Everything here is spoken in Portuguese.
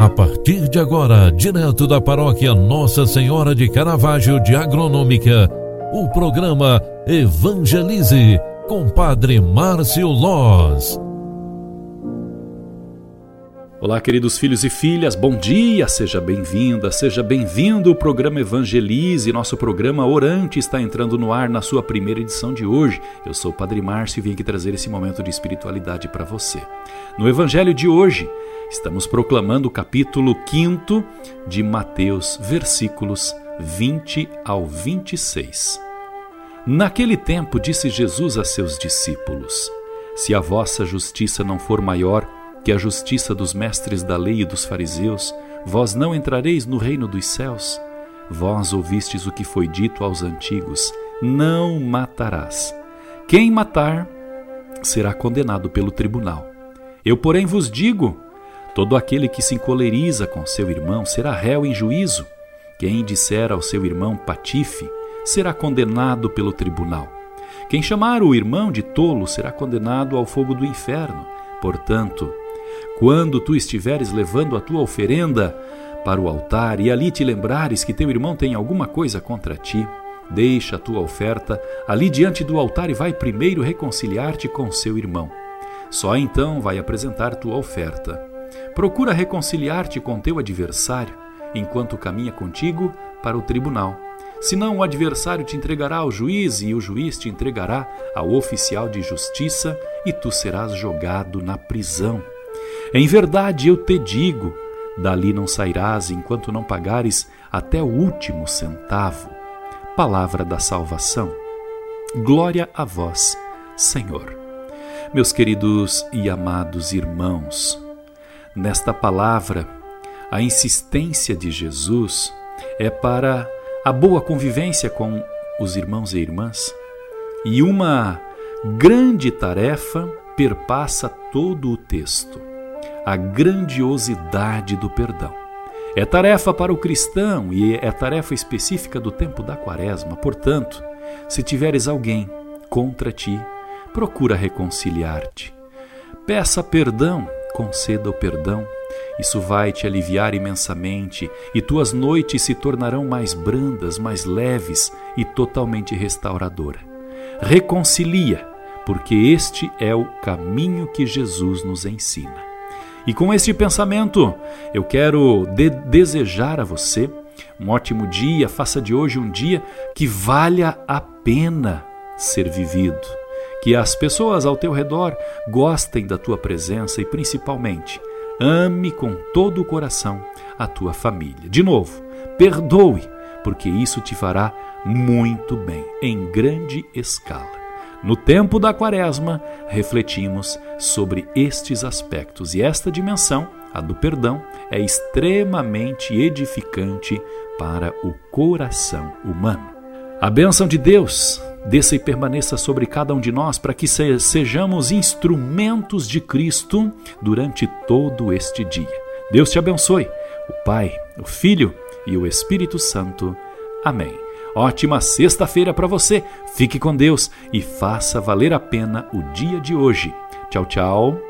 A partir de agora, direto da paróquia Nossa Senhora de Caravaggio de Agronômica, o programa Evangelize com Padre Márcio Loz. Olá, queridos filhos e filhas, bom dia, seja bem-vinda, seja bem-vindo. O programa Evangelize, nosso programa Orante, está entrando no ar na sua primeira edição de hoje. Eu sou o Padre Márcio e vim aqui trazer esse momento de espiritualidade para você. No Evangelho de hoje, Estamos proclamando o capítulo 5 de Mateus, versículos 20 ao 26. Naquele tempo disse Jesus a seus discípulos: Se a vossa justiça não for maior que a justiça dos mestres da lei e dos fariseus, vós não entrareis no reino dos céus. Vós ouvistes o que foi dito aos antigos: Não matarás. Quem matar será condenado pelo tribunal. Eu, porém, vos digo: Todo aquele que se encoleriza com seu irmão será réu em juízo. Quem disser ao seu irmão patife será condenado pelo tribunal. Quem chamar o irmão de tolo será condenado ao fogo do inferno. Portanto, quando tu estiveres levando a tua oferenda para o altar e ali te lembrares que teu irmão tem alguma coisa contra ti, deixa a tua oferta ali diante do altar e vai primeiro reconciliar-te com seu irmão. Só então vai apresentar tua oferta. Procura reconciliar-te com teu adversário enquanto caminha contigo para o tribunal. Senão o adversário te entregará ao juiz e o juiz te entregará ao oficial de justiça e tu serás jogado na prisão. Em verdade eu te digo: dali não sairás enquanto não pagares até o último centavo. Palavra da salvação. Glória a vós, Senhor. Meus queridos e amados irmãos, Nesta palavra, a insistência de Jesus é para a boa convivência com os irmãos e irmãs. E uma grande tarefa perpassa todo o texto: a grandiosidade do perdão. É tarefa para o cristão e é tarefa específica do tempo da quaresma. Portanto, se tiveres alguém contra ti, procura reconciliar-te. Peça perdão conceda o perdão. Isso vai te aliviar imensamente e tuas noites se tornarão mais brandas, mais leves e totalmente restauradoras. Reconcilia, porque este é o caminho que Jesus nos ensina. E com este pensamento, eu quero de desejar a você um ótimo dia, faça de hoje um dia que valha a pena ser vivido que as pessoas ao teu redor gostem da tua presença e, principalmente, ame com todo o coração a tua família. De novo, perdoe, porque isso te fará muito bem, em grande escala. No tempo da Quaresma, refletimos sobre estes aspectos e esta dimensão, a do perdão, é extremamente edificante para o coração humano. A bênção de Deus desça e permaneça sobre cada um de nós para que sejamos instrumentos de Cristo durante todo este dia. Deus te abençoe, o Pai, o Filho e o Espírito Santo. Amém. Ótima sexta-feira para você. Fique com Deus e faça valer a pena o dia de hoje. Tchau, tchau.